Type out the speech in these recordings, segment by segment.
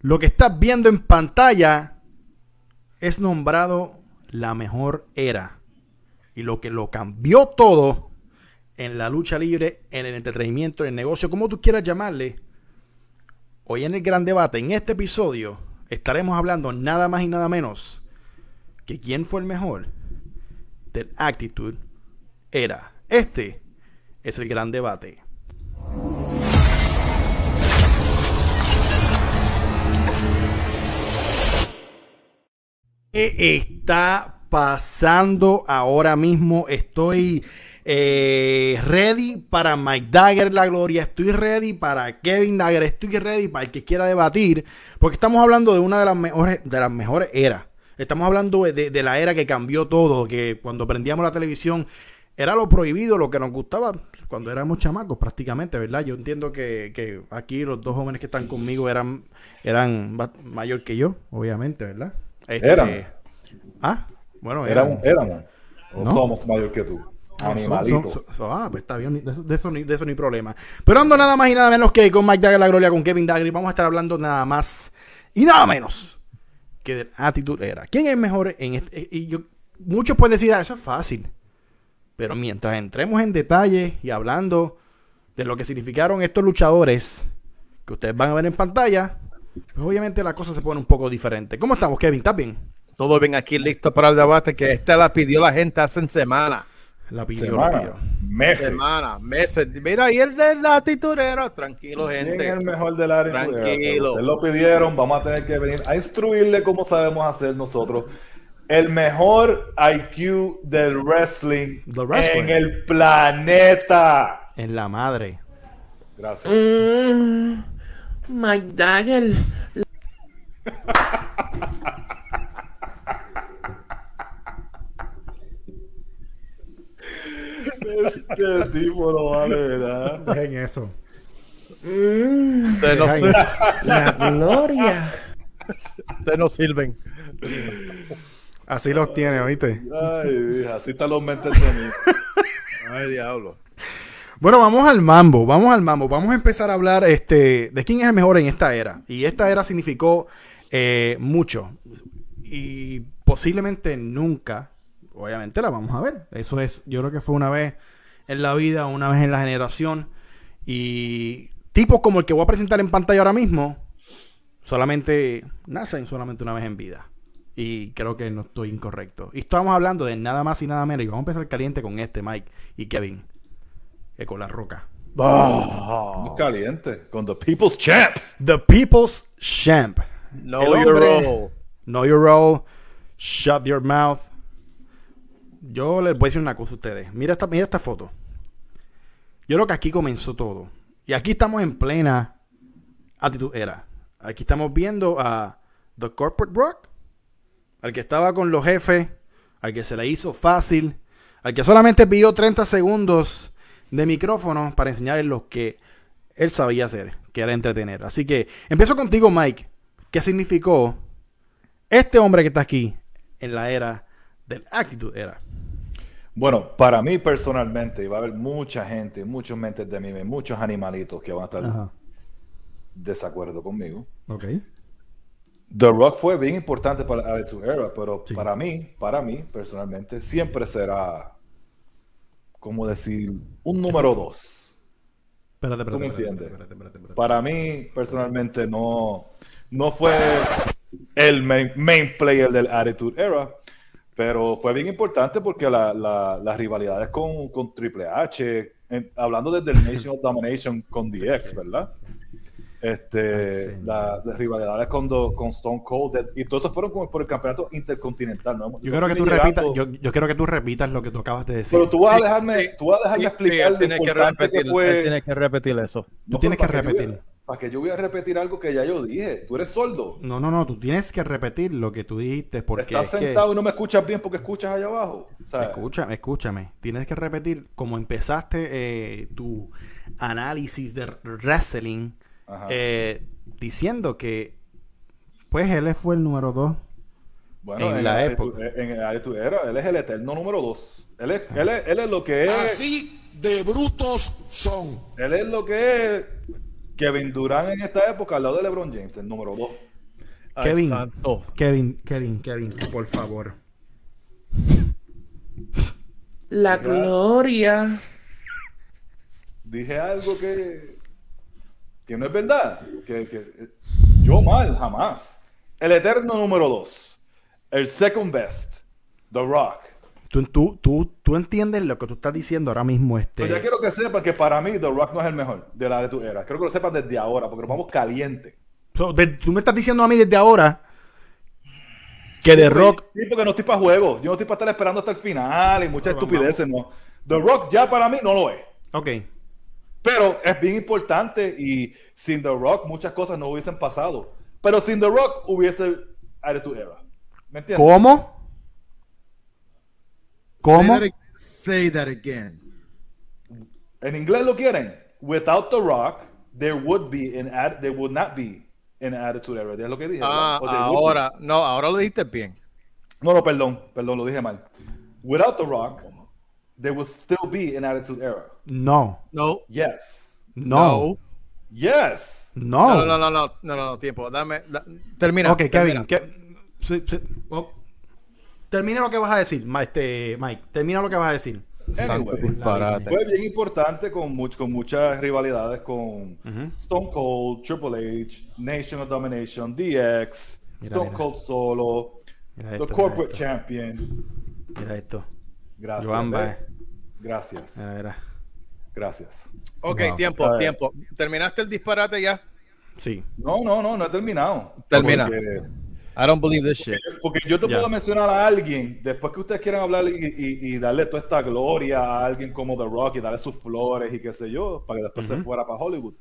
Lo que estás viendo en pantalla es nombrado la mejor era. Y lo que lo cambió todo en la lucha libre, en el entretenimiento, en el negocio, como tú quieras llamarle. Hoy en el gran debate, en este episodio, estaremos hablando nada más y nada menos que quién fue el mejor del Actitude Era. Este es el gran debate. ¿Qué está pasando ahora mismo? Estoy eh, ready para Mike Dagger la gloria, estoy ready para Kevin Dagger, estoy ready para el que quiera debatir, porque estamos hablando de una de las mejores, de las mejores eras. Estamos hablando de, de la era que cambió todo, que cuando prendíamos la televisión era lo prohibido, lo que nos gustaba cuando éramos chamacos prácticamente, ¿verdad? Yo entiendo que, que aquí los dos jóvenes que están conmigo eran, eran mayor que yo, obviamente, ¿verdad? Este, Ah, bueno, éramos. éramos. ¿No? somos mayor que tú. Animalito. ah, pues está bien, de eso, de eso, de eso ni problema. Pero ando nada más y nada menos que con Mike Dagger La Gloria, con Kevin Dagger, vamos a estar hablando nada más y nada menos que de actitud era. ¿Quién es mejor en este? Y yo, muchos pueden decir, ah, eso es fácil. Pero mientras entremos en detalle y hablando de lo que significaron estos luchadores que ustedes van a ver en pantalla, pues obviamente la cosa se pone un poco diferente. ¿Cómo estamos, Kevin? ¿Estás bien? Todo bien aquí, listo para el debate que esta la pidió la gente hace semana. La pidió, la pidió. Meses. Semana, meses. Mira, y el de la titurera, tranquilo, gente. ¿Quién es el mejor de la Tranquilo. Ustedes lo pidieron, vamos a tener que venir a instruirle cómo sabemos hacer nosotros el mejor IQ del wrestling, en el planeta. En la madre. Gracias. Mm, Mike Dagger. este tipo lo vale, ¿verdad? Dejen eso. Mm, la gloria. Ustedes no sirven. Así los tiene, ¿oíste? Ay, así están los mentes de mí. Ay, diablo. Bueno, vamos al mambo, vamos al mambo. Vamos a empezar a hablar este, de quién es el mejor en esta era. Y esta era significó eh, mucho. Y posiblemente nunca, obviamente la vamos a ver. Eso es, yo creo que fue una vez en la vida, una vez en la generación. Y tipos como el que voy a presentar en pantalla ahora mismo, solamente nacen solamente una vez en vida. Y creo que no estoy incorrecto. Y estamos hablando de nada más y nada menos. Y vamos a empezar caliente con este, Mike y Kevin. Que con la roca. Oh, caliente. Con The People's Champ. The People's Champ. Know your role. Know your role. Shut your mouth. Yo les voy a decir una cosa a ustedes. Mira esta, mira esta foto. Yo creo que aquí comenzó todo. Y aquí estamos en plena actitud era. Aquí estamos viendo a The Corporate Rock al que estaba con los jefes, al que se le hizo fácil, al que solamente pidió 30 segundos de micrófono para enseñarle lo que él sabía hacer, que era entretener. Así que empiezo contigo, Mike. ¿Qué significó este hombre que está aquí en la era del Actitude Era? Bueno, para mí personalmente, va a haber mucha gente, muchos mentes de mí, muchos animalitos que van a estar desacuerdo conmigo. Ok. The Rock fue bien importante para la Attitude Era, pero para mí, para mí, personalmente, siempre será, como decir, un número dos. Espérate, espérate, ¿Tú me entiendes? Para mí, personalmente, no, no fue el main, player del Attitude Era, pero fue bien importante porque las rivalidades con, con Triple H, hablando desde el Nation of Domination con DX, ¿verdad? Este, las rivalidades con, con Stone Cold y todo eso fueron como por el campeonato intercontinental. ¿no? Yo, quiero que tú repitas, yo, yo, quiero que tú repitas lo que tú acabas de decir. Pero tú vas a dejarme, tú vas a dejarme explicar lo importante que, fue. Tienes que repetir eso. Tú tienes que repetir. para que yo voy a repetir algo que ya yo dije. Tú eres sordo. No, no, no. Tú tienes que repetir lo que tú dijiste porque estás sentado y no me escuchas bien porque escuchas allá abajo. escúchame, escúchame. Tienes que repetir como empezaste eh, tu análisis de wrestling eh, diciendo que pues él fue el número 2 bueno, en, la época. en el era, él es el eterno número 2. Él es, él, es, él es lo que es. Así de brutos son. Él es lo que es Kevin Durant en esta época al lado de LeBron James, el número 2. Ay, Kevin. santo. Kevin, Kevin, Kevin, por favor. La gloria. Dije algo que, que no es verdad. Que, que- yo mal, jamás. El eterno número 2. El second best. The Rock. Tú, tú, tú, tú entiendes lo que tú estás diciendo ahora mismo, este. Pero yo quiero que sepan que para mí The Rock no es el mejor de la de tu era. Quiero que lo sepan desde ahora, porque nos vamos caliente. So, de- tú me estás diciendo a mí desde ahora que The Rock. Sí, porque no estoy para juegos. Yo no estoy para estar esperando hasta el final y muchas estupideces, no. The Rock ya para mí no lo es. Ok. Pero es bien importante y sin The Rock muchas cosas no hubiesen pasado. Pero sin The Rock hubiese Attitude Era. ¿Me entiendes? ¿Cómo? ¿Cómo? Say that, ag- say that again. En inglés lo quieren. Without The Rock, there would be an ad, there would not be an Attitude Era. Es lo que dije. Ah, ahora, no, ahora lo dijiste bien. No, no, perdón, perdón, lo dije mal. Without The Rock, there would still be an Attitude Era. No. No. Yes. No. Yes. No. No, no, no, no, no, no, no, tiempo. Dame, da- termina. Ok, termina. Kevin. que- sí, sí. Oh. Termina lo que vas a decir, este, Mike. Termina lo que vas a decir. Anyway. Fue bien importante con, much- con muchas rivalidades con Stone Cold, Triple H, Nation of Domination, DX, Mira, Stone mira. Cold Solo, Mira The esto, Corporate mira esto. Champion. Mira esto. Gracias. Joan ¿eh? Baez. Gracias. Gracias. Ok, Wow. tiempo, tiempo. ¿Terminaste el disparate ya? Sí. No, no, no, no he terminado. Termina. Porque, I don't believe this shit. porque yo te puedo mencionar a alguien, después que ustedes quieran hablar y, y- y darle toda esta gloria a alguien como The Rock y darle sus flores y qué sé yo, para que después se fuera para Hollywood.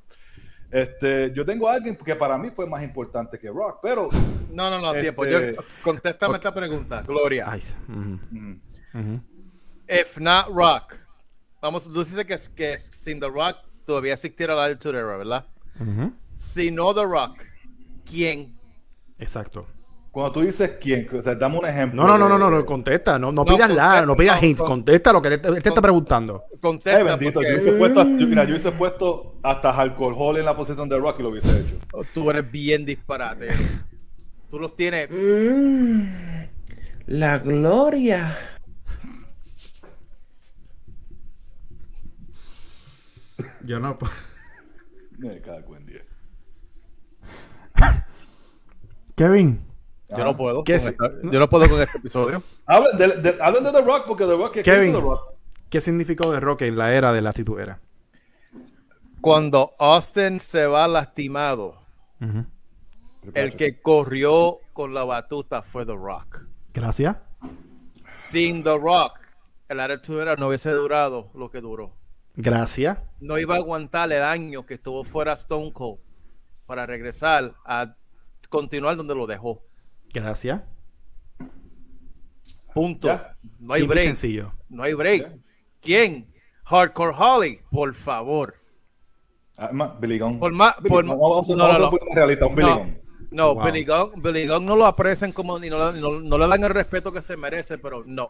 Este, yo tengo a alguien que para mí fue más importante que Rock, pero No, no, no, Este- tiempo. Yo, contéstame esta pregunta, Gloria. Mm. If not Rock, vamos, tú dices que, que sin The Rock todavía existiera la Era, ¿verdad? Ujú. Si no The Rock, ¿quién? Exacto. cuando tú dices quién, o sea, dame un ejemplo. No, no, no, no, no, contesta. No, no No, pidas la, contesta, no pidas con- Contesta lo que él te, él te está preguntando. Contesta. Ay, bendito, porque yo hubiese puesto, yo- mira, yo hubiese puesto hasta alcohol en la posición de Rock y lo hubiese hecho. Tú eres bien disparate. Tú los tienes. Mm, la gloria. Yo no. Me cago en diez. Kevin. Yo no puedo. ¿Qué con es? esta- yo no puedo con este episodio. Hablen de, de- hablen de The Rock porque The Rock, ¿qué, qué Kevin. The Rock? ¿Qué significó de Rock en la era de la titulera? Cuando Austin se va lastimado, el que corrió con la batuta fue The Rock. Gracias. Sin The Rock, el Era no hubiese durado lo que duró. Gracias. No iba a aguantar el año que estuvo fuera Stone Cold para regresar a continuar donde lo dejó. Gracias. Punto. Ya. No hay break. sencillo. No hay break. ¿Quién? Hardcore Holly, por favor. Ah, ma- Billy Gunn. Por más, Billy por Gunn. más- Vamos a no, vamos a un Billy Gunn. no, Wow. Billy Gunn, Billy Gunn no lo aprecian como ni no, le- no- no le dan el respeto que se merece, pero no.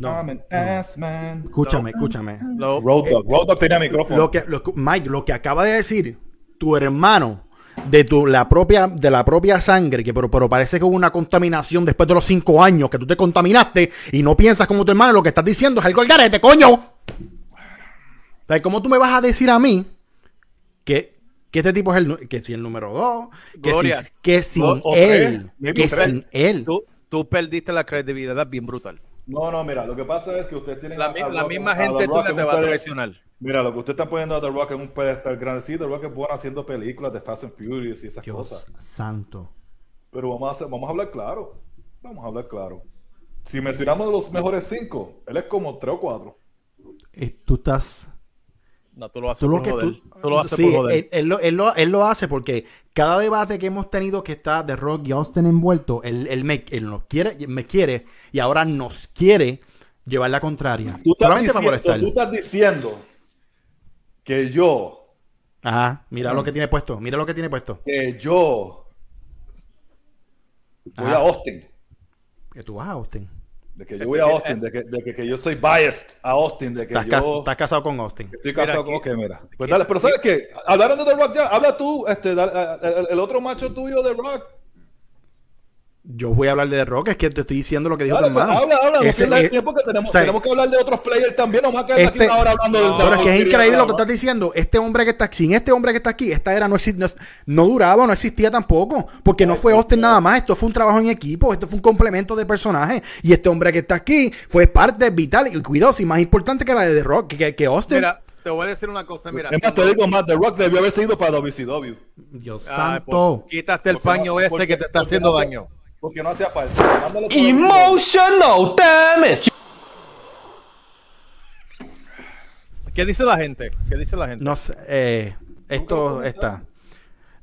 No. I'm an ass man. Escúchame, escúchame. no. Road Dogg. Road Dogg tenía micrófono. Lo que, lo Mike, lo que acaba de decir tu hermano de tu la propia de la propia sangre, que pero, pero parece que hubo una contaminación después de los cinco años que tú te contaminaste y no piensas como tu hermano, lo que estás diciendo es algo al garete, coño. O sea, ¿Cómo tú me vas a decir a mí que, que este tipo es el que si el número dos, que, Gloria. si, que sin O- o él, tres, que tres. sin él. Tú, tú perdiste la credibilidad bien brutal. No, no, mira, lo que pasa es que ustedes tienen La, a- a la Rock- misma gente tuya te va a traicionar. Mira, lo que usted está poniendo a The Rock en un pedestal grande, sí, The Rock es bueno haciendo películas de Fast and Furious y esas Dios cosas. santo. Pero vamos a, hacer- vamos a hablar claro. Vamos a hablar claro. Si mencionamos los mejores cinco, él es como tres o cuatro. Eh, tú estás No, tú lo haces Tú lo por que joder. tú, Tú lo haces sí, por joder. Él, él lo, él lo- él lo hace porque cada debate que hemos tenido que está de Rock y Austin envuelto, él, él me, él nos quiere, me quiere y ahora nos quiere llevar la contraria. Tú estás, Solamente diciendo, molestar. tú estás diciendo que yo, Ajá, mira lo que tiene puesto, mira lo que tiene puesto. que yo voy Ajá. a Austin. Que tú vas a Austin. De que yo voy a Austin, de que, de que, que yo soy biased a Austin, de que Estás, yo cas- estás casado con Austin. estoy casado Mira, con... Ok, mira. Pues dale, pero ¿sabes qué? Hablaron de The Rock ya. Habla tú, este, el, el otro macho tuyo de Rock. Yo voy a hablar de The Rock, es que te estoy diciendo lo que dijo Dale, tu pues, hermano. habla, habla. No Ese- eh, tiempo que tenemos, o sea, tenemos que hablar de otros players también. No más que Este- aquí ahora hablando del Pero es que es increíble lo que ¿no? estás diciendo. Este hombre que está aquí, sin este hombre que está aquí, esta era no, exi- no, no duraba, no existía tampoco. Porque no fue Austin nada más. Esto fue un trabajo en equipo. Esto fue un complemento de personaje. Y este hombre que está aquí fue parte vital. Y cuidado, si más importante que la de The Rock, que, que Austin. Mira, te voy a decir una cosa, mira. Es más, te digo más, The Rock debió haber seguido para WCW. Dios Ay, santo. pues, quítate el no- paño ese porque- que te está haciendo no hace- daño. Porque no hacía falta. Emotional damage. ¿Qué dice la gente? ¿Qué dice la gente? No sé. eh, esto está.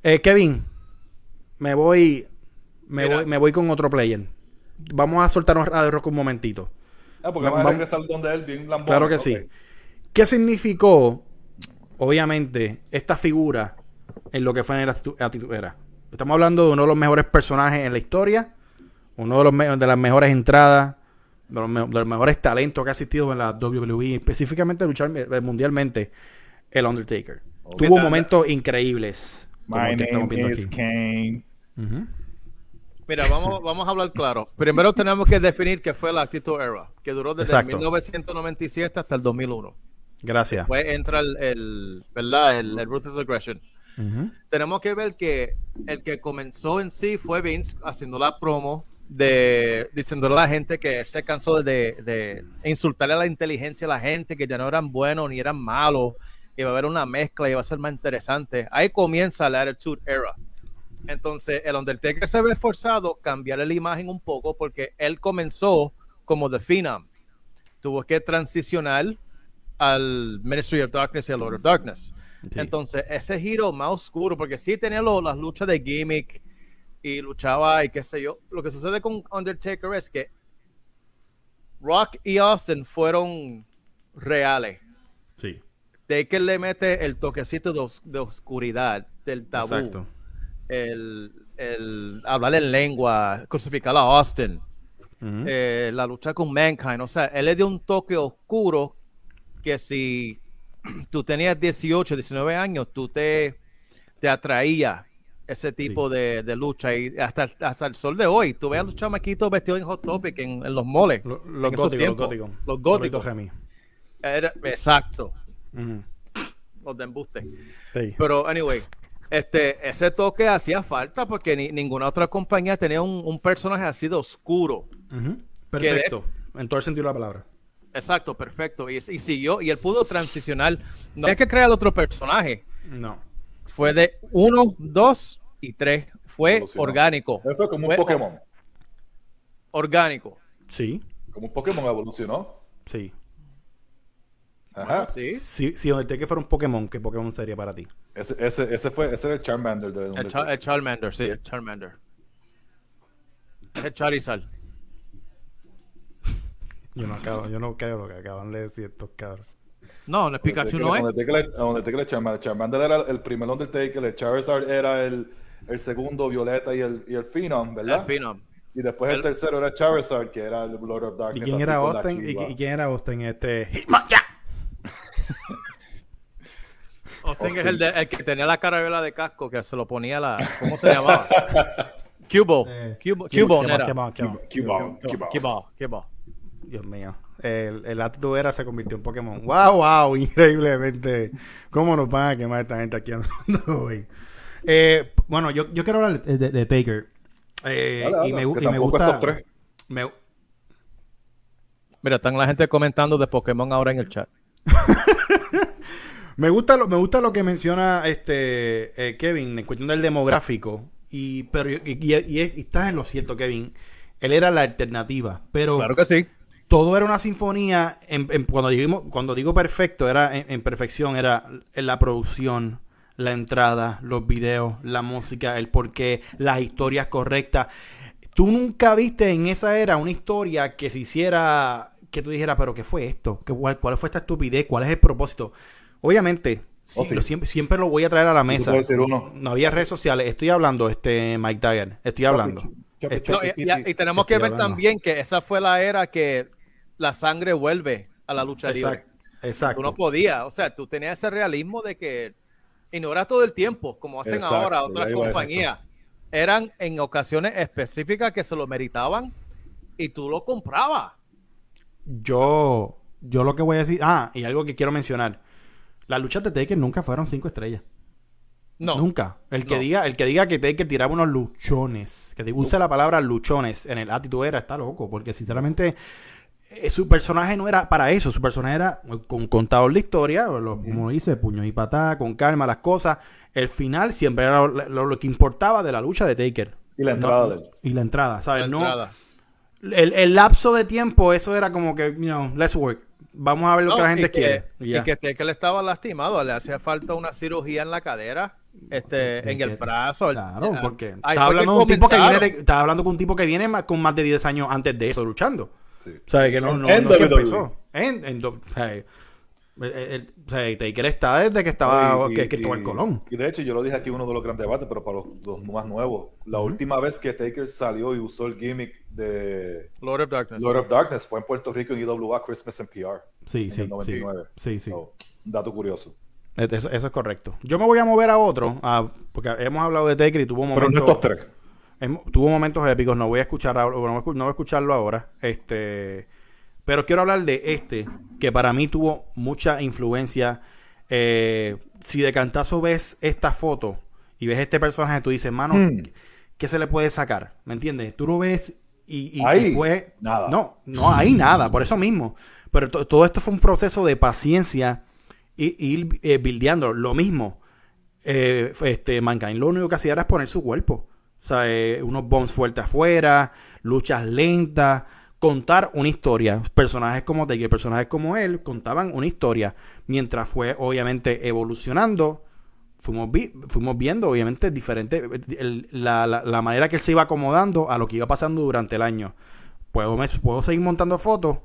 Eh, Kevin, me voy. Me Mira. voy, me voy con otro player. Vamos a soltarnos a The Rock un momentito. Ah, porque vamos a regresar donde él, bien lambón. Claro que sí. ¿Qué significó, obviamente, esta figura en lo que fue en el Actitud Actitud Era? Estamos hablando de uno de los mejores personajes en la historia, uno de, los me- de las mejores entradas, de los, me- de los mejores talentos que ha existido en la WWE, específicamente luchar mundialmente, el Undertaker. Tuvo momentos increíbles. como My name viendo is aquí. Kane. Mira, vamos, vamos a hablar claro. Primero tenemos que definir qué fue la Actitud Era, que duró desde Exacto. 1997 hasta el 2001. Gracias. Después entra el, el- ¿verdad? El, el Ruthless Aggression. Tenemos que ver que el que comenzó en sí fue Vince haciendo la promo de diciéndole a la gente que se cansó de, de insultarle a la inteligencia a la gente, que ya no eran buenos ni eran malos, que iba a haber una mezcla y iba a ser más interesante. Ahí comienza la Attitude Era. Entonces, el Undertaker se ve forzado a cambiarle la imagen un poco porque él comenzó como The Phenom. Tuvo que transicionar al Ministry of Darkness y al Lord of Darkness. Sí. Entonces, ese giro más oscuro, porque sí tenía lo- las luchas de gimmick y luchaba y qué sé yo. Lo que sucede con Undertaker es que Rock y Austin fueron reales. Sí. Taker le mete el toquecito de, os- de oscuridad, del tabú, Exacto. el, el hablar en lengua, crucificar a Austin, eh, la lucha con Mankind. O sea, él le dio un toque oscuro que si tú tenías 18, 19 años, tú te, te atraía ese tipo de, de lucha. Y hasta, hasta el sol de hoy, tú ves a los chamaquitos vestidos en Hot Topic en, en los moles. Los góticos, los góticos. Los góticos. Los. Era- exacto. Los de embuste. Sí. Pero, anyway, este, ese toque hacía falta porque ni- ninguna otra compañía tenía un, un personaje así de oscuro. Perfecto. En todo el sentido de la palabra. Exacto, perfecto. Y, y siguió, y él pudo transicionar. No es que crear otro personaje. No. Fue de uno, dos y tres. Fue Evolucionó. orgánico. Fue como un Pokémon. Orgánico. Sí. Como un Pokémon evolucionó. Sí. Ajá. Sí. Si, si Undertaker fuera un Pokémon, ¿qué Pokémon sería para ti? Ese, ese, ese fue ese era el Charmander de El, Char- el Charmander, sí, el Charmander. El Charizard. Yo no, acabo, yo no creo lo que acaban de decir estos cabros. No, el Pikachu no es. Undertaker, Undertaker es Charmander. Charmander era el primer Undertaker, el Charizard era el, el segundo, Violeta y el, y el Phenom, ¿verdad? El Phenom. Y después el, El- tercero era Charizard, que era el Lord of ¿Y Darkness. quién así era Austin? ¿Y, y quién era Austin? Este. Hitmonchan. Austin es el, de- el que tenía la carabela de casco que se lo ponía la. ¿Cómo se llamaba? Cubo. Eh, Cubo, ¿Quién- Cubo, quién- era. quién- quién- Cubone, Cubone. Cubo, Cubo. Dios mío. El, el Attitude Era se convirtió en Pokémon. ¡Wow, wow! Increíblemente. ¿Cómo nos van a quemar esta gente aquí nosotros hoy? Eh, bueno, yo, yo quiero hablar de, de- de Taker. Eh, y me, y me es gusta. top tres. me- Mira, están la gente comentando de Pokémon ahora en el chat. Me gusta lo, me gusta lo que menciona este eh, Kevin en cuestión del demográfico. Y, pero, y, y- y es- y estás en lo cierto, Kevin. Él era la alternativa. Pero Claro que sí. Todo era una sinfonía. En, en- cuando, digo, cuando digo perfecto, era en, en perfección, era en la producción, la entrada, los videos, la música, el porqué, las historias correctas. Tú nunca viste en esa era una historia que se hiciera, que tú dijeras, pero ¿qué fue esto? ¿Qué, cuál, cuál fue esta estupidez? ¿Cuál es el propósito? Obviamente, sí, Oh, sí. lo siempre, siempre lo voy a traer a la mesa. puedo decir uno. No había redes sociales. Estoy hablando, este Mike Dagger. Estoy hablando. Este- No, y, y- piti. y tenemos que ver hablando. también que esa fue la era que la sangre vuelve a la lucha libre. Exacto. Exacto. Tú no podías, o sea, tú tenías ese realismo de que, y no era todo el tiempo, como hacen Exacto, ahora otras compañías. Eran en ocasiones específicas que se lo meritaban y tú lo comprabas. Yo, yo lo que voy a decir. Ah, y algo que quiero mencionar. Las luchas de Taker nunca fueron cinco estrellas. No, Nunca. El que No. diga, el que diga que Taker tiraba unos luchones, que use la palabra luchones en el Attitude Era, está loco, porque sinceramente su personaje no era para eso, su personaje era con contador de historia, lo- como dice, puños y patada, con calma las cosas. El final siempre era lo, lo- lo que importaba de la lucha de Taker. Y la entrada No- de él. Y la entrada, ¿sabes? la no, entrada. el, el lapso de tiempo, eso era como que, you know, let's work. Vamos a ver lo No, que la y gente que- quiere. Y que Taker estaba lastimado, le hacía falta una cirugía en la cadera, este, en el que- brazo. el- Claro, porque estaba hablando, un tipo que viene de- estaba hablando con un tipo que viene más- con más de 10 años antes de eso luchando. Sí. O sea, que no, no, En no que empezó. En, en o sea, el, el- o sea, Taker está desde que estaba Y- que, y- que tomó el y- Colón. Y de hecho, yo lo dije aquí uno de los grandes debates, pero para los, los más nuevos. La última vez que Taker salió y usó el gimmick de Lord of Darkness. Lord of Darkness fue en Puerto Rico en IWA Christmas and PR. Sí, en sí, el sí. 99. Sí, sí. So, dato curioso. Eso, eso es correcto. Yo me voy a mover a otro, a- porque hemos hablado de Taker y tuvo Pero no momentos... estos tres. Tuvo momentos épicos, no voy a escuchar no voy a escucharlo ahora. Este, pero quiero hablar de este, que para mí tuvo mucha influencia. Eh, si de cantazo ves esta foto y ves este personaje, tú dices, mano, Hmm. ¿qué se le puede sacar? ¿Me entiendes? Tú lo ves y, y- Ahí, y fue. nada. No, no hay nada, por eso mismo. Pero to- todo esto fue un proceso de paciencia y y ir eh, buildeando. Lo mismo. Eh, este, Mankind lo único que hacía era poner su cuerpo. Unos bombs fuertes afuera, luchas lentas, contar una historia. Personajes como Taker, personajes como él, contaban una historia. Mientras fue, obviamente, evolucionando, fuimos, vi- fuimos viendo, obviamente, diferente, la, la- la manera que él se iba acomodando a lo que iba pasando durante el año. Puedo, me- puedo seguir montando fotos.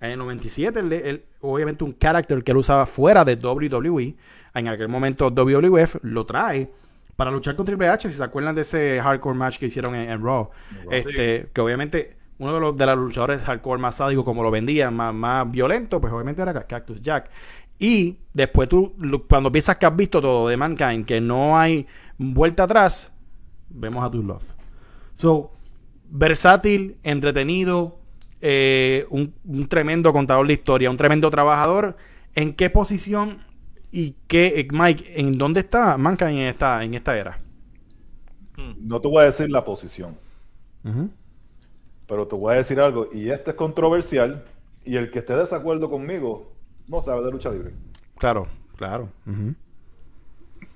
En el 97, él- él- obviamente un carácter que él usaba fuera de WWE. En aquel momento WWF lo trae para luchar con Triple H. Si se acuerdan de ese hardcore match que hicieron en, en Raw. Este, que obviamente uno de los, de los luchadores hardcore más sádicos, como lo vendían, más, más violento, pues obviamente era Cactus Jack. Y después tú, cuando piensas que has visto todo de Mankind, que no hay vuelta atrás, vemos a Tu Love. So, versátil, entretenido, eh, un, un tremendo contador de historia, un tremendo trabajador. ¿En qué posición y qué, eh, Mike, en dónde está Mankind en esta, en esta era? No te voy a decir la posición, pero te voy a decir algo, y esto es controversial, y el que esté de desacuerdo conmigo no sabe de lucha libre. Claro, claro. Ujú,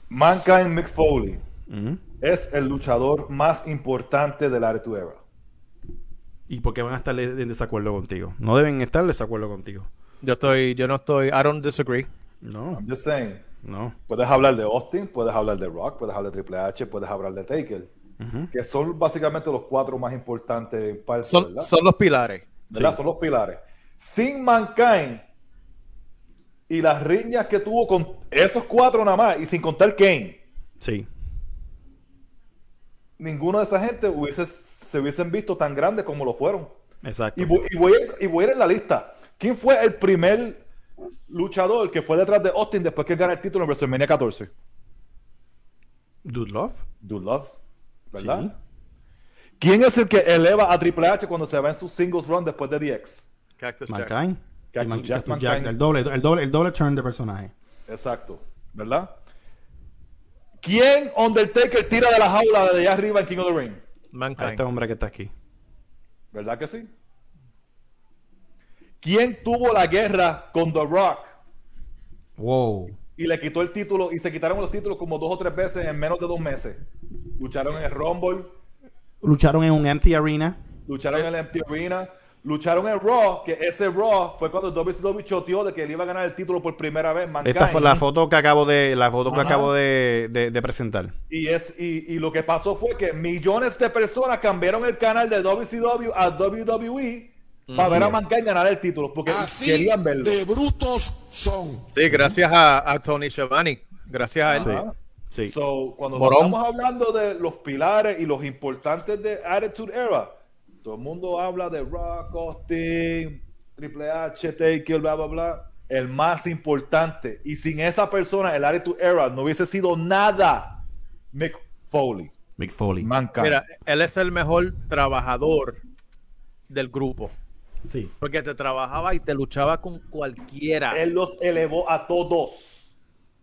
Mankind Mick Foley ujú. es el luchador más importante del Attitude Era. ¿Y por qué van a estar en desacuerdo contigo? No deben estar en desacuerdo contigo. Yo estoy, yo no estoy, I don't disagree. No, I'm just saying. no. Puedes hablar de Austin, puedes hablar de Rock, puedes hablar de Triple H, puedes hablar de Taker, que son básicamente los cuatro más importantes en parte, Son, son los pilares. ¿verdad? Sí. Son los pilares. Sin Mankind y las riñas que tuvo con esos cuatro nada más, y sin contar Kane, Sí. ninguno de esa gente hubiese, se hubiesen visto tan grandes como lo fueron. Exacto. Y voy, y voy y voy a ir en la lista. ¿Quién fue el primer luchador que fue detrás de Austin después que gana el título en WrestleMania 14? Dude Love. Dude Love, ¿verdad? Sí. ¿Quién es el que eleva a Triple H cuando se va en su singles run después de DX? Cactus Jack. Mankind. Cactus Y Man- Jack, Cactus Jack, Mankind. El doble, el doble, el doble turn de personaje. Exacto, ¿verdad? ¿Quién Undertaker tira de la jaula de allá arriba en King of the Ring? A Mankind. este hombre que está aquí. ¿Verdad que sí? ¿Quién tuvo la guerra con The Rock Wow. y le quitó el título y se quitaron los títulos como dos o tres veces en menos de dos meses? Lucharon en el Rumble, Lucharon en un empty arena. lucharon en el Empty Arena, lucharon en Raw, que ese Raw fue cuando WCW choteó de que él iba a ganar el título por primera vez. Mankind. Esta fue la foto que acabo de, la foto que Ajá. acabo de, de- de presentar. Y, es, y, y lo que pasó fue que millones de personas cambiaron el canal de WCW a WWE para ver a Mankind ganar el título, porque Así querían verlo. de brutos son. Sí, gracias a, a Tony Schiavone. Gracias a él. Sí. Ajá. Sí. So, cuando estamos hablando de los pilares y los importantes de Attitude Era, todo el mundo habla de Rock, Austin, Triple H, Taker, bla, bla, bla. El más importante. Y sin esa persona, el Attitude Era no hubiese sido nada. Mick Foley. Mick Foley. Mankind. Mira, él es el mejor trabajador del grupo. Sí. Porque te trabajaba y te luchaba con cualquiera. Él los elevó a todos.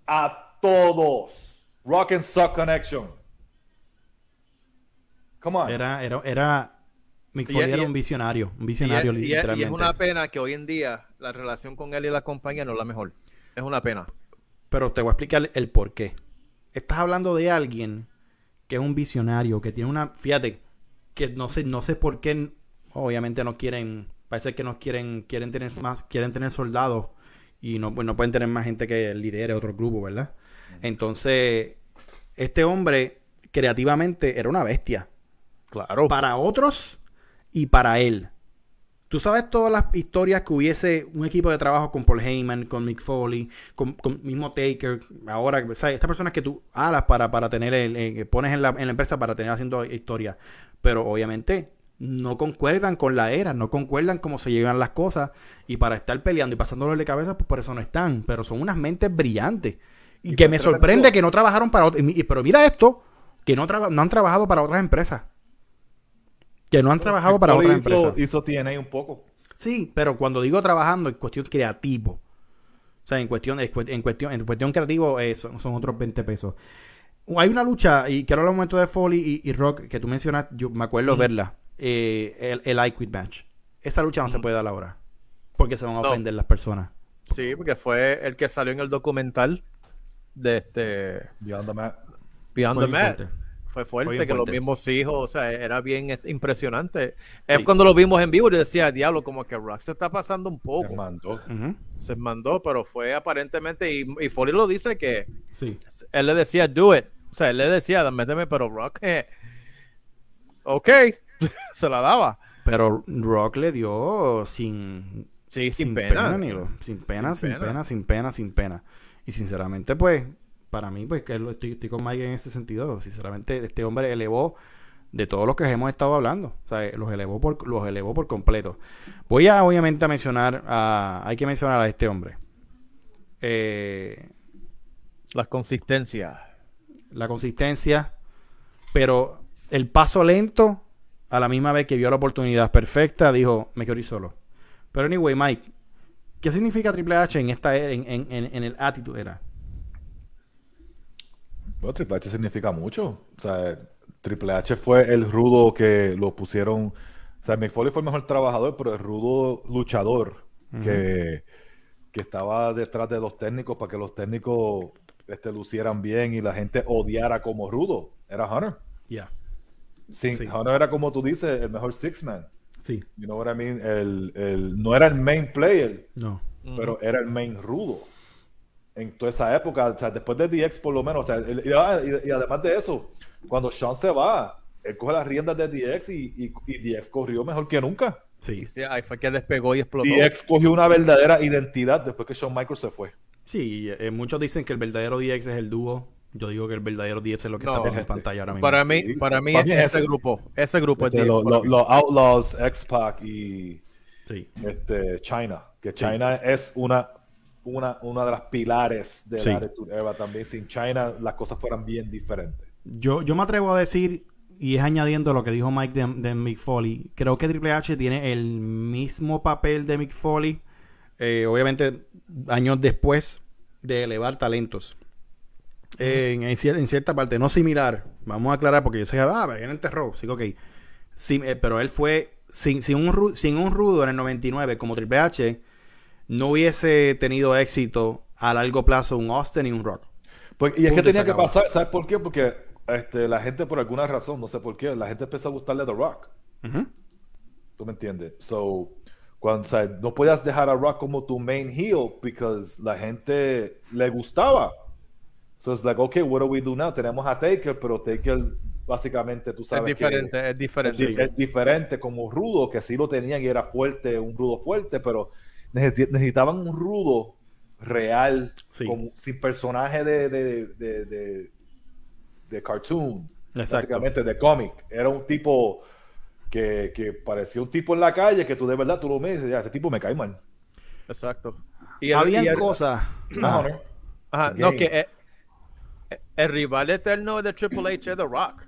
A todos. Rock and Suck Connection. Come on. Era, era, era. Mick Y- Foley y- era un visionario. Un visionario, es, y literalmente. es una pena que hoy en día la relación con él y la compañía no es la mejor. Es una pena. Pero te voy a explicar el por qué. Estás hablando de alguien que es un visionario, que tiene una. Fíjate, que no sé, no sé por qué. Obviamente no quieren. Parece que no quieren, quieren tener más, quieren tener soldados y no, pues no pueden tener más gente que lidere otro grupo, ¿verdad? Entonces, este hombre creativamente era una bestia. Claro. Para otros y para él. Tú sabes todas las historias que hubiese un equipo de trabajo con Paul Heyman, con Mick Foley, con, con mismo Taker. Ahora, ¿sabes? Estas personas que tú alas para, para tener, el, eh, pones en la, en la empresa para tener haciendo historias. Pero obviamente no concuerdan con la era, no concuerdan cómo se llevan las cosas. Y para estar peleando y pasándoles de cabeza, pues por eso no están. Pero son unas mentes brillantes. Y, Y que me sorprende que no trabajaron para otras. Pero mira esto, que no, no han trabajado para otras empresas. Que no han trabajado para otras hizo, empresas. Hizo TNA un poco. Sí, pero cuando digo trabajando, en cuestión creativo. O sea, en cuestión, en cuestión, en cuestión creativo eh, son, son otros 20 pesos. Hay una lucha, y quiero hablar un momento de Foley y, y Rock, que tú mencionas, yo me acuerdo verla, eh, el, el I Quit Match. Esa lucha no se puede dar ahora. Porque se van a No. ofender las personas. Sí, porque fue el que salió en el documental de este Beyond the Mat. Beyond Fue the Mat. fuerte. Fue fuerte, Fue que los mismos hijos, o sea, era bien impresionante. Sí. Es cuando lo vimos en vivo y decía, diablo, como que Rock se está pasando un poco. Hermano. Ujú. Se mandó, pero fue aparentemente, y, y Foley lo dice que Sí. él le decía, do it. O sea, él le decía, méteme, pero Rock, eh, ok, se la daba. Pero Rock le dio sin, Sí, sin, sin pena. pena, Nilo. Sin pena, Sin sin, pena. pena. sin pena, sin pena. Y sinceramente, pues, para mí, pues, que estoy, estoy con Mike en ese sentido. Sinceramente, este hombre elevó de todos los que hemos estado hablando. O sea, los elevó por, los elevó por completo. Voy a, obviamente, a mencionar a, hay que mencionar a este hombre. Eh, Las consistencias. la consistencia, pero el paso lento, a la misma vez que vio la oportunidad perfecta, dijo, me quiero ir solo. Pero anyway, Mike, ¿qué significa Triple H en esta era, en, en, en- el attitude era? Bueno, Triple H significa mucho. O sea, Triple H fue el rudo que lo pusieron. O sea, Mick Foley fue el mejor trabajador, pero el rudo luchador que, que estaba detrás de los técnicos para que los técnicos este, lucieran bien y la gente odiara como rudo. Era Hunter. Ya, Sin, Sí. Hunter era, como tú dices, el mejor six man. sí, You know what I mean? El, el- no era el main player, no. pero era el main rudo en toda esa época, o sea, después de DX por lo menos, o sea, el- y, ah, y- y además de eso, cuando Sean se va, él coge las riendas de DX y, y, y DX corrió mejor que nunca. Sí, Sí, ahí fue que despegó y explotó. DX cogió una verdadera identidad después que Shawn Michaels se fue. sí, eh, muchos dicen que el verdadero DX es el dúo. Yo digo que el verdadero DX es lo que No, está en este, pantalla ahora mismo. Para mí, para mí, Para mí es ese ese. grupo, ese grupo Este, es lo- 10 para lo- mí. los Outlaws, X-Pac y Sí, este, China, que China es una, una, una de las pilares de Sí. la Attitude Era también. Sin China las cosas fueran bien diferentes. Yo, yo me atrevo a decir, y es añadiendo lo que dijo Mike de, de Mick Foley, creo que Triple H tiene el mismo papel de Mick Foley, eh, obviamente años después de elevar talentos. Eh, en, en cier- en cierta parte, no similar, vamos a aclarar porque yo sé, ah, pero él enterró, sí, ok. Sí, eh, pero él fue, sin, sin, un, ru- sin un rudo en el 99 como Triple H, no hubiese tenido éxito a largo plazo un Austin y un Rock. Pues, y es que Punto tenía que pasar, ¿sabes por qué? Porque este, la gente, por alguna razón, no sé por qué, la gente empezó a gustarle The Rock. ¿Tú me entiendes? So, cuando, o sea, no podías dejar a Rock como tu main heel because la gente le gustaba. So it's like, okay, what do we do now? Tenemos a Taker, pero Taker básicamente, tú Es sabes que diferente, es es, diferente. di- es diferente como rudo, que sí lo tenían y era fuerte, un rudo fuerte, pero necesi- necesitaban un rudo real, Sí. como- sin personaje de, de, de, de- de cartoon, Exacto. básicamente de cómic. Era un tipo que, que parecía un tipo en la calle que tú de verdad tú lo ves y dices, ya, ese tipo me cae mal. Exacto. Y el- Habían y el- cosas. No, no. Ajá, no, que eh, el rival eterno de Triple H es The Rock.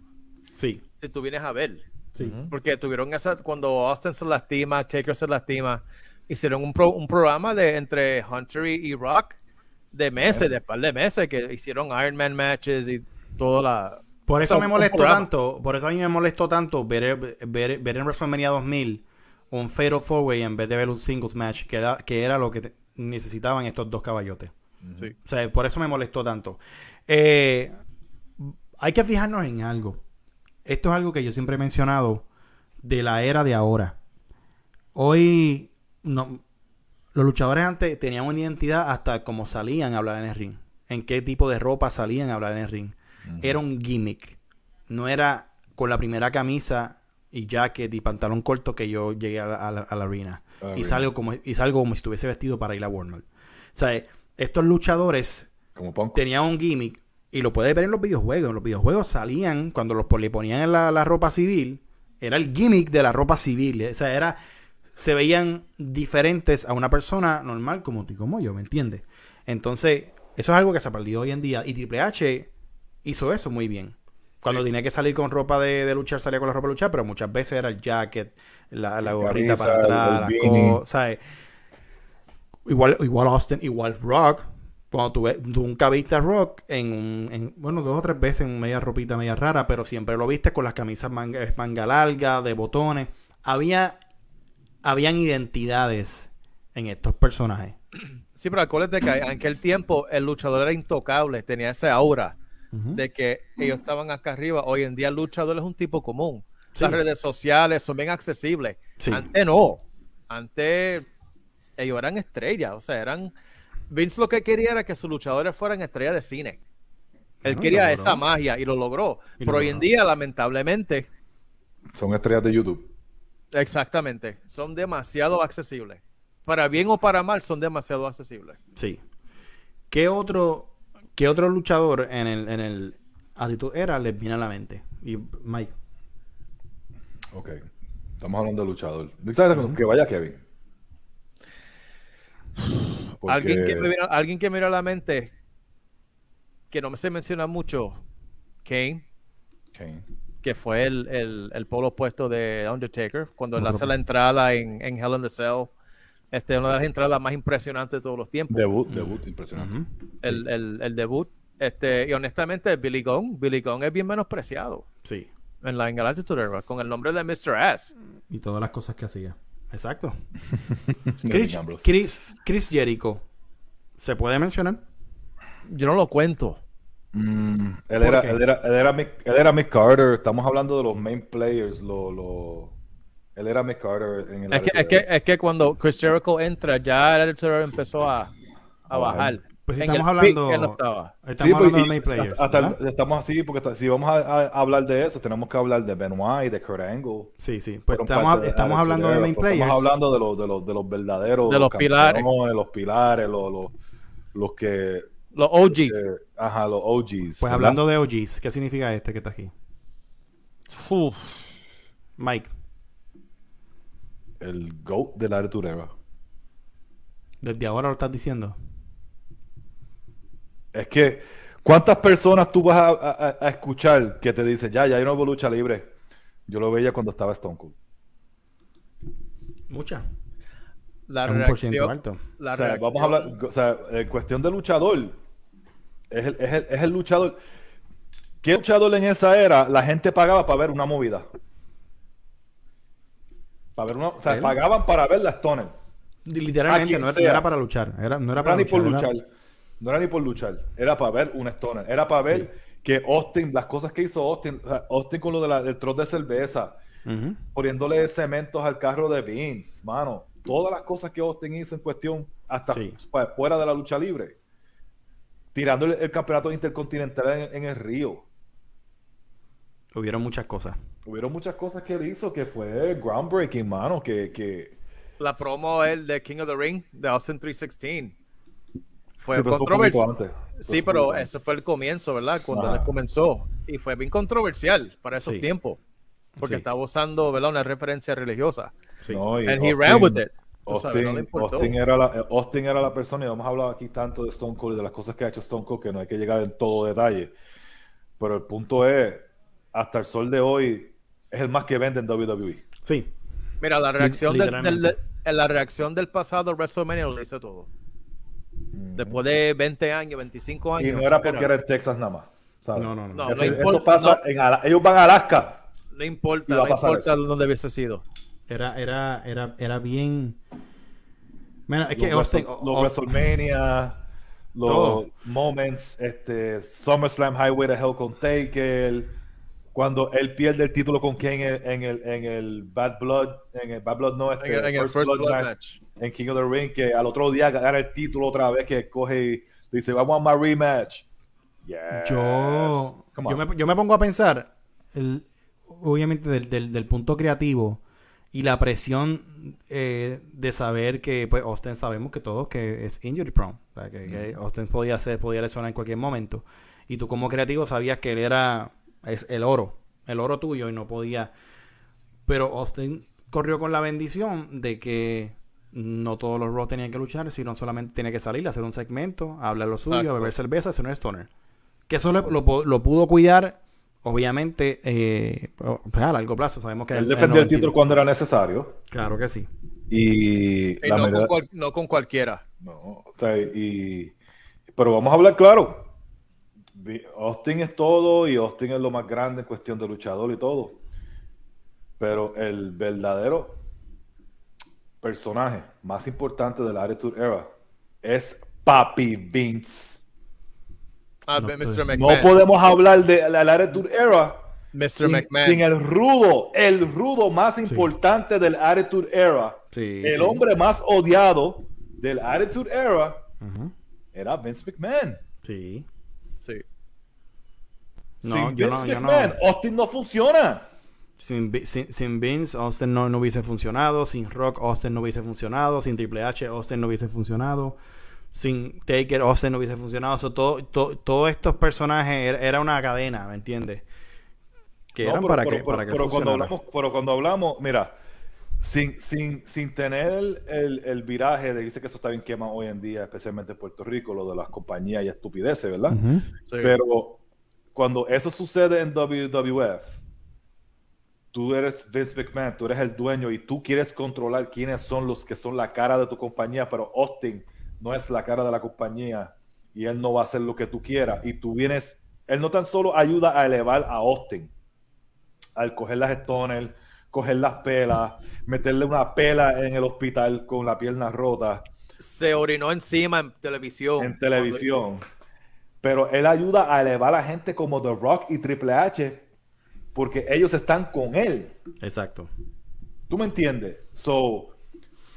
Sí. Si tú vienes a ver. Sí. Porque tuvieron esa, cuando Austin se lastima, Taker se lastima, hicieron un, pro- un programa de entre Hunter y, Rock de meses, de par de meses, que hicieron Iron Man matches y toda la... Por o eso sea, me molestó tanto, por eso a mí me molestó tanto ver, ver, ver en WrestleMania 2000 un Fatal Four Way en vez de ver un singles match, que era, que era lo que necesitaban estos dos caballotes. Sí. O sea, por eso me molestó tanto. Eh, hay que fijarnos en algo. Esto es algo que yo siempre he mencionado de la era de ahora. Hoy, no, los luchadores antes tenían una identidad hasta cómo salían a hablar en el ring. En qué tipo de ropa salían a hablar en el ring. Era un gimmick. No era con la primera camisa y jacket y pantalón corto que yo llegué a la, a la- a la arena. Y, salgo como, y salgo como si estuviese vestido para ir a Walmart. O sea, estos luchadores Como Punk. tenían un gimmick y lo puedes ver en los videojuegos. En los videojuegos salían, cuando los le ponían en la, la ropa civil, era el gimmick de la ropa civil. O sea, era, se veían diferentes a una persona normal como tú y como yo, ¿me entiendes? Entonces, eso es algo que se ha perdido hoy en día. Y Triple H hizo eso muy bien. Cuando tenía que salir con ropa de, de luchar, salía con la ropa de luchar, pero muchas veces era el jacket, la, gorrita para atrás, las. Igual, igual Austin, igual Rock. Cuando tú, ves- tú nunca viste a Rock en, un- en- bueno, dos o tres veces en media ropita media rara, pero siempre lo viste con las camisas manga, manga larga, de botones. Había, habían identidades en estos personajes. Sí, pero acuérdate que en aquel tiempo el luchador era intocable, tenía esa aura de que ellos estaban acá arriba. Hoy en día el luchador es un tipo común. Sí. Las redes sociales son bien accesibles. Sí. Antes no. Antes ellos eran estrellas, o sea, eran... Vince lo que quería era que sus luchadores fueran estrellas de cine. Él Bueno, quería esa magia y lo logró. Y pero lo hoy en día, lamentablemente, Son estrellas de YouTube. exactamente, son demasiado accesibles. Para bien o para mal, son demasiado accesibles. Sí. ¿Qué otro, qué otro luchador en el, en el Attitude Era les viene a la mente? Y Mike. Ok. Estamos hablando de luchador. ¿Sabes? Que vaya Kevin. Porque- Alguien que, me vino, alguien que me vino a la mente, que no me se menciona mucho, Kane, Kane. que fue el, el, el polo opuesto de Undertaker, cuando él hace la entrada en, en Hell in the Cell. Este, una de las entradas más impresionantes de todos los tiempos. Debut, debut, impresionante. el, el, el debut. Este, y honestamente, Billy Gunn, Billy Gunn es bien menospreciado Sí. en la, en Era, con el nombre de Mr. Ass. Y todas las cosas que hacía. Exacto. Chris. Chris, Chris Jericho. ¿Se puede mencionar? Yo no lo cuento. Mm, él, ¿Por era, él, era, él, era Mick, él era Mick Carter. Estamos hablando de los main players. Lo, lo... Él era Mick Carter en el Es que, es, que, es que cuando Chris Jericho entra, ya el empezó a, a bajar. Pues si En estamos hablando. no estaba. Estamos Sí, hablando porque- de main players. hasta- ¿verdad? estamos así porque si vamos a, a- hablar de eso, tenemos que hablar de Benoit y de Kurt Angle. Sí, sí. Pues estamos, de estamos Attitude hablando de Era, main pues players. Estamos hablando de los, de los, de los verdaderos. De los pilares. Los pilares, los, los, los que. Los OG. eh, ajá, los OGs. Pues ¿verdad? hablando de OGs, ¿qué significa este que está aquí? Uf. Mike, El GOAT de la Era. desde ahora lo estás diciendo. Es que, ¿cuántas personas tú vas a, a- a escuchar que te dicen, ya, ya yo no lucha libre? Yo lo veía cuando estaba Stone Cold. Muchas. La reacción. alto. La o sea, reacción- vamos a hablar, o sea, en cuestión de luchador, es el, es el- es el luchador. ¿Qué luchador en esa era la gente pagaba para ver una movida? Para ver una, o sea, pagaban para ver la Stoner. Literalmente, no era, sea. para luchar. Era, no era para ni por luchar. era- luchar. No era ni por luchar. Era para ver un Stoner. Era para ver que Austin, las cosas que hizo Austin, o sea, Austin con lo de la- del trozo de cerveza, poniéndole cementos al carro de Vince, mano. Todas las cosas que Austin hizo en cuestión, hasta Sí. fuera de la lucha libre. Tirando el, el campeonato intercontinental en, en el Río. Hubieron muchas cosas. Hubieron muchas cosas que él hizo que fue groundbreaking, mano. Que, que La promo el de King of the Ring de Austin 316. Fue Sí, fue controversial. Sí, pero ese fue el comienzo, ¿verdad? Cuando Ajá. él comenzó. Y fue bien controversial para esos Sí. tiempos. Porque Sí. estaba usando, ¿verdad? Una referencia religiosa. Sí. No, y And he Austin- ran with it. Tú sabes, Austin, no. Austin era la, eh, Austin era la persona, y hemos hablado aquí tanto de Stone Cold y de las cosas que ha hecho Stone Cold, que no hay que llegar en todo detalle. Pero el punto es, hasta el sol de hoy, es el más que vende en WWE. Sí. Mira, la reacción, del, literalmente. del- la reacción del pasado WrestleMania lo dice todo. Después de 20 años, 25 años. Y no era porque era en Texas nada más. ¿sabes? No, no, no. No, Eso, no eso importa- pasa en Ala- ellos van a Alaska. No importa, no importa eso. dónde hubiese sido. Era, era, era, era bien. Mira, es que los, WrestleMania, los Todo. moments, este, SummerSlam Highway to Hell con Taker, cuando él pierde el título con Kane en, en el, en el Bad Blood, en el Bad Blood no, este, En el, en el First Blood match. en King of the Ring, que al otro día gana el título otra vez, que coge y dice, vamos a más rematch. Yes. Yo, yo, me, yo me pongo a pensar, el- obviamente del, del- del punto creativo y la presión eh, de saber que pues Austin sabemos que todos que es injury prone, o sea, que, que Austin podía ser, podía lesionar en cualquier momento y tú como creativo sabías que él era es el oro, el oro tuyo y no podía, pero Austin corrió con la bendición de que no todos los Raw tenían que luchar, sino solamente tenía que salir, hacer un segmento, hablar lo suyo, Exacto. beber cerveza, hacer un stoner. Que eso lo, lo pu- lo pudo cuidar, obviamente, eh, pues a largo plazo. Sabemos que Él defendió el título cuando era necesario. Claro que sí. Y, Y la no, con cual- no con cualquiera. No, o sea, y, pero vamos a hablar claro. Austin es todo y Austin es lo más grande en cuestión de luchador y todo. Pero el verdadero personaje más importante de la Attitude Era es Papi Vince. Ah, No Mr. puede. McMahon. No podemos hablar de la Attitude Era Mr. sin, McMahon. sin el rudo, el rudo más importante del Attitude Era. Sí, el sí. hombre más odiado del Attitude Era era Vince McMahon. Sí. Sí. No, sin yo Vince no, yo no. Austin no funciona. Sin, sin, sin Vince, Austin no, no hubiese funcionado. Sin Rock, Austin no hubiese funcionado. Sin Triple H, Austin no hubiese funcionado. Sin Taker, Austin no hubiese funcionado. Todo, to- todos estos personajes era, era una cadena, ¿me entiendes? Que No, eran pero- para pero- que, pero- para que pero cuando hablamos, pero cuando hablamos, mira, sin, sin, sin tener el, el- el viraje de dice que eso está bien quema hoy en día, especialmente en Puerto Rico, lo de las compañías y estupideces, ¿verdad? Sí. Pero cuando eso sucede en WWF, tú eres Vince McMahon, tú eres el dueño y tú quieres controlar quiénes son los que son la cara de tu compañía, pero Austin no es la cara de la compañía y él no va a hacer lo que tú quieras. Y tú vienes, él no tan solo ayuda a elevar a Austin, al coger las stoner, coger las pelas, meterle una pela en el hospital con la pierna rota Se orinó encima en televisión. en televisión. Pero él ayuda a elevar a gente como The Rock y Triple H porque ellos están con él. Exacto. ¿Tú me entiendes? So,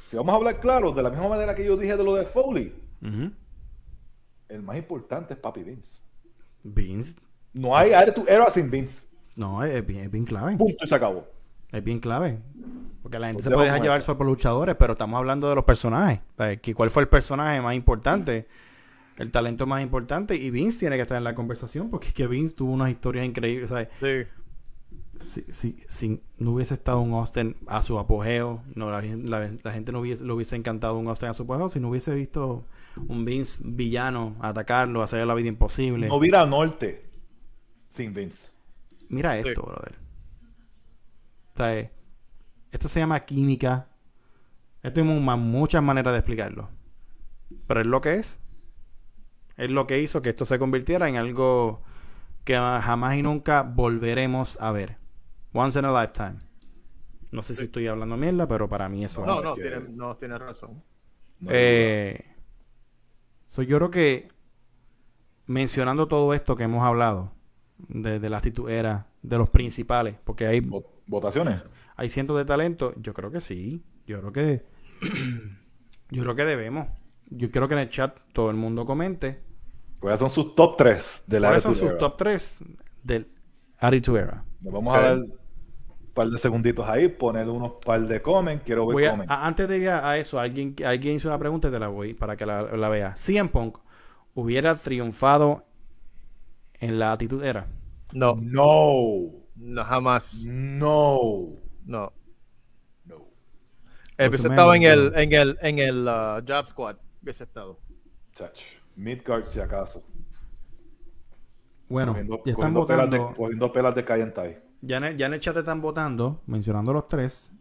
si vamos a hablar claro, de la misma manera que yo dije de lo de Foley, el más importante es Papi Vince. Vince, No hay Era sin Vince. no, es bien, es bien clave. Punto y se acabó. Es bien clave. Porque la gente Pues se puede dejar llevar solo por luchadores, pero estamos hablando de los personajes. ¿Cuál fue el personaje más importante? El talento más importante. Y Vince tiene que estar en la conversación porque es que Vince tuvo unas historias increíbles. sea, Sí. si, si, si no hubiese estado un Austin a su apogeo, no, la, la- la gente no hubiese, le hubiese encantado un Austin a su apogeo si no hubiese visto un Vince villano atacarlo, hacerle la vida imposible. No hubiera norte sin Vince. Mira esto, Sí. brother. O sea, esto se llama química. Esto ma- muchas maneras de explicarlo. Pero es lo que es. Es lo que hizo que esto se convirtiera en algo que jamás y nunca volveremos a ver. Once in a lifetime. No sé si estoy hablando mierda, pero para mí eso No, es. no, tiene, no, tiene razón. No Eh, so yo creo que mencionando todo esto que hemos hablado, de, de la actitud era, de los principales, porque hay, ¿Votaciones? hay cientos de talentos, yo creo que sí, yo creo que yo creo que debemos. Yo quiero que en el chat todo el mundo comente Pues son sus top 3 de la cuáles son Attitude sus Era. top 3 del Attitude Era. Nos vamos a dar un par de segunditos ahí, poner unos par de comments. Quiero ver Voy a- comments. a- antes de ir a, eso, alguien, alguien hizo una pregunta y te la voy para que la, la vea. CM Punk hubiera triunfado en la actitud era. No, No. no jamás. No. No. No. Pues en el, en el, en el uh, Job Squad. Hubiese estado. Touch. Midgard, si acaso. Bueno, Cogiendo, ya están cogiendo pelas de, votando. cogiendo pelas de Kayentai. Ya en, el, ya en el chat están votando, mencionando los tres.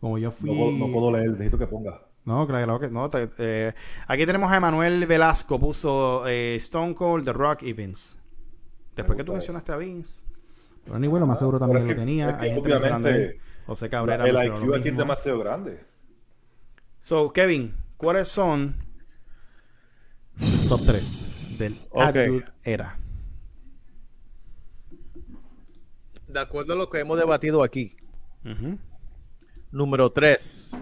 Como yo fui. No, puedo, no puedo leer, necesito que ponga. No, claro, claro que no. te- eh, aquí tenemos a Emanuel Velasco, puso eh, Stone Cold, The Rock y Vince. Después que tú mencionaste a Vince. Pero ni bueno, más seguro también es lo que- tenía. es que Hay gente obviamente. José Cabrera. el IQ aquí es demasiado grande. So, Kevin, ¿cuáles son top 3 del Ok. Attitude Era? De acuerdo a lo que hemos debatido aquí. Ujú. Número 3.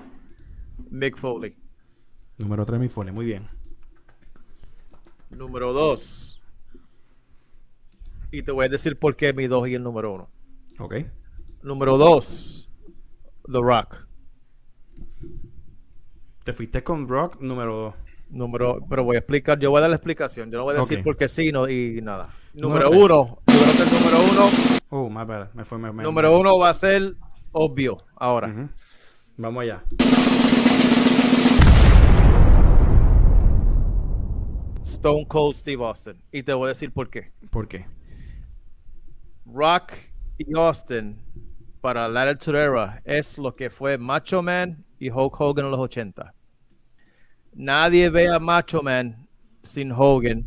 Mick Foley. Número 3, mi Foley. Muy bien. Número 2. Y te voy a decir por qué mi 2 y el número 1. Ok. Número 2. The Rock. Te fuiste con Rock número 2. Número, pero voy a explicar, yo voy a dar la explicación. Yo no voy a decir Ok. por qué sí no, y nada. Número Número tres. 1. Yo creo que el número 1. Oh, my bad. Me fue. Me, me- Número 1 va a ser obvio ahora. Vamos allá. Stone Cold Steve Austin. Y te voy a decir por qué. ¿Por qué? Rock y Austin para la Era es lo que fue Macho Man y Hulk Hogan en los 80. Nadie ve a Macho Man sin Hogan.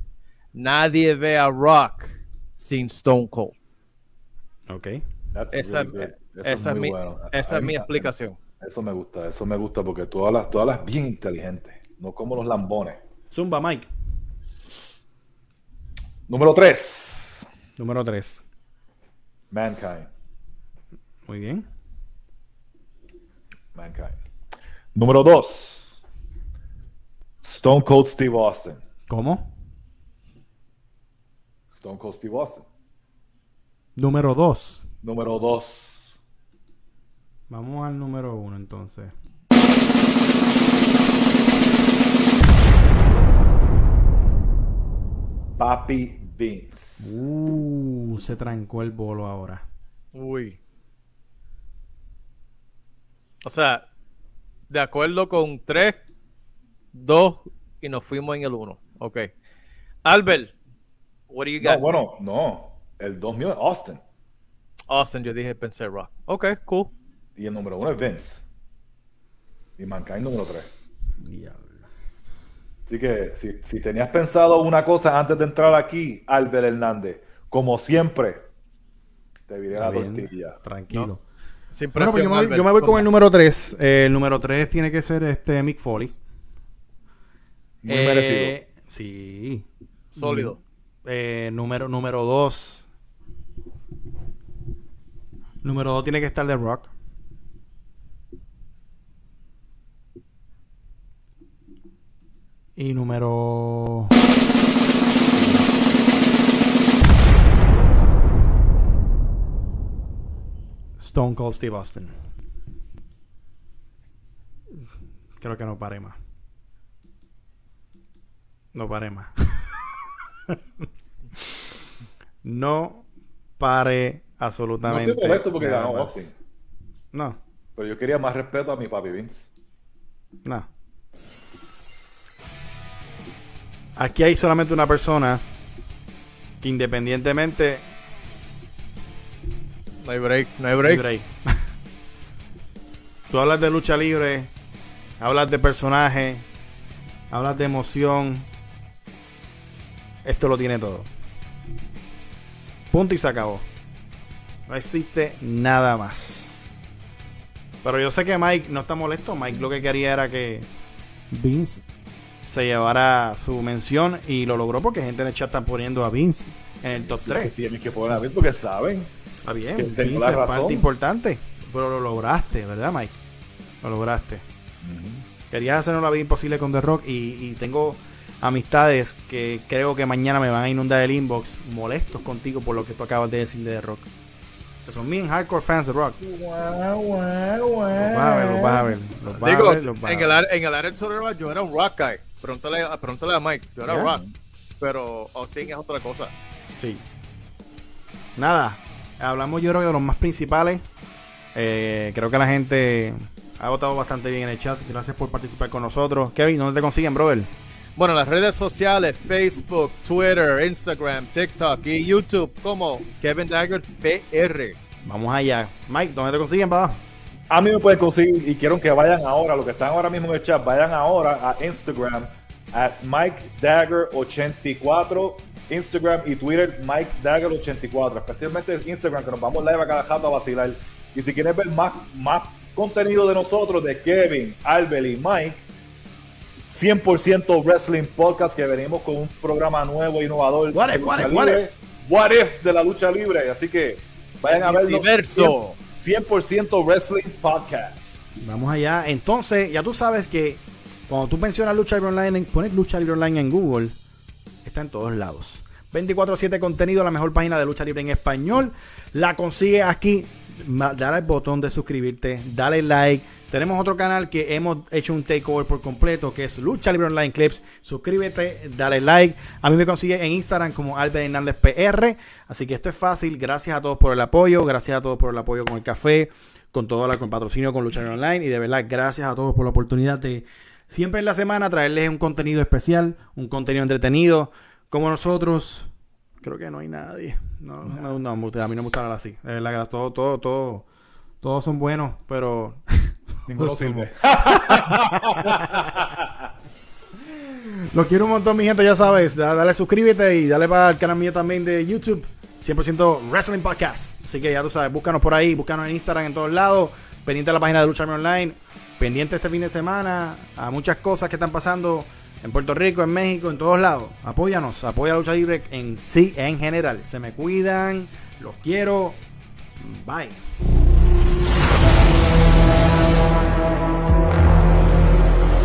Nadie ve a Rock sin Stone Cold. Ok. That's Esa, really es, mi, bueno. esa A es mi explicación. Eso me gusta, eso me gusta porque todas las, todas las bien inteligentes, no como los lambones. Zumba, Mike. Número 3. Número 3. Mankind. Muy bien. Mankind. Número 2. Stone Cold Steve Austin. ¿Cómo? Stone Cold Steve Austin. Número 2. Número 2. Vamos al número 1 entonces. Papi Vince. Uh, se trancó el bolo ahora. Uy. O sea, de acuerdo con 3, 2 y nos fuimos en el 1. Ok. Albert, what do you got? No, bueno, no. El 2 mío es Austin. Austin, yo dije pensé Rock. Ok, cool. Y el número 1 es Vince. Y Mankind número 3. Diablo. Así que si, si tenías pensado una cosa antes de entrar aquí, Albert Hernández, como siempre, te viré la tortilla. Tranquilo. Sin Bueno, pues yo, presión, me Albert. yo me voy con el número 3. el número 3 tiene que ser este Mick Foley. Muy Eh, merecido. Sí. Sólido. Eh, número número 2. Número 2 tiene que estar The Rock. Y número. Stone Cold Steve Austin. Creo que no paré más. No paré más. no paré No absolutamente. estoy molesto porque ganó. Austin. No, Pero yo quería más respeto a mi papi Vince. no. Aquí hay solamente una persona que independientemente No hay break, no hay hay break. break. Tú hablas de lucha libre, hablas de personaje, hablas de emoción. Esto lo tiene todo. Punto y se acabó. No existe nada más. Pero yo sé que Mike no está molesto. Mike lo que quería era que Vince se llevara su mención y lo logró porque gente en el chat está poniendo a Vince en el top 3. Tienes que poner a Vince porque saben. Está bien, Que tengo Vince la es razón. parte importante. Pero lo lograste, ¿verdad, Mike? Lo lograste. Querías hacer la vida imposible con The Rock y, y tengo amistades que creo que mañana me van a inundar el inbox molestos contigo por lo que tú acabas de decir de The Rock. Que son bien hardcore fans de Rock. Los vas a ver, los vas a ver. Los vas Digo, a ver, los vas a en ver. el, área- en el área del yo era un rock guy. Pregúntale, pregúntale a Mike, yo era rock. pero Austin es otra cosa. Sí. Nada, hablamos yo creo que de los más principales. Eh, creo que la gente ha votado bastante bien en el chat. Gracias por participar con nosotros. Kevin, ¿dónde te consiguen, brother? Bueno, las redes sociales, Facebook, Twitter, Instagram, TikTok y YouTube como Kevin Dagger PR. Vamos allá. Mike, ¿dónde te consiguen, papá? A mí me pueden conseguir y quiero que vayan ahora, los que están ahora mismo en el chat, vayan ahora a Instagram, at Mike Dagger 84 Instagram y Twitter, Mike Dagger 84 especialmente Instagram, que nos vamos live a cada rato a vacilar. Y si quieren ver más, más contenido de nosotros, de Kevin, Albert y Mike, 100% Wrestling Podcast, que venimos con un programa nuevo, innovador. What if, what if, what if? What if de la lucha libre. Así que vayan a verlo. Diverso. 100% Wrestling Podcast. Vamos allá. Entonces, ya tú sabes que cuando tú mencionas Lucha Libre Online, pones Lucha Libre Online en Google, está en todos lados. 24-7 contenido, la mejor página de lucha libre en español. La consigues aquí. Dale al botón de suscribirte, dale like. Tenemos otro canal que hemos hecho un takeover por completo, que es Lucha Libre Online Clips. Suscríbete, dale like. A mí me consigue en Instagram como Albert Hernández PR. Así que esto es fácil. Gracias a todos por el apoyo. Gracias a todos por el apoyo con el café, con todo el patrocinio con Lucha Libre Online. Y de verdad, gracias a todos por la oportunidad de siempre en la semana traerles un contenido especial, un contenido entretenido. Como nosotros, creo que no hay nadie. No, no, no, gusta- a mí no me gusta hablar así. De verdad, todo, todo, todo, todos son buenos, pero Ninguno sirve. Los quiero un montón, mi gente, ya sabes. Da- Dale suscríbete y dale para el canal mío también de YouTube. 100% Wrestling Podcast. Así que ya tú sabes, búscanos por ahí, búscanos en Instagram en todos lados. Pendiente de la página de Lucha Online. Pendiente este fin de semana a muchas cosas que están pasando en Puerto Rico, en México, en todos lados. Apóyanos, apoya a Lucha Libre en sí, en general. Se me cuidan, los quiero. Bye.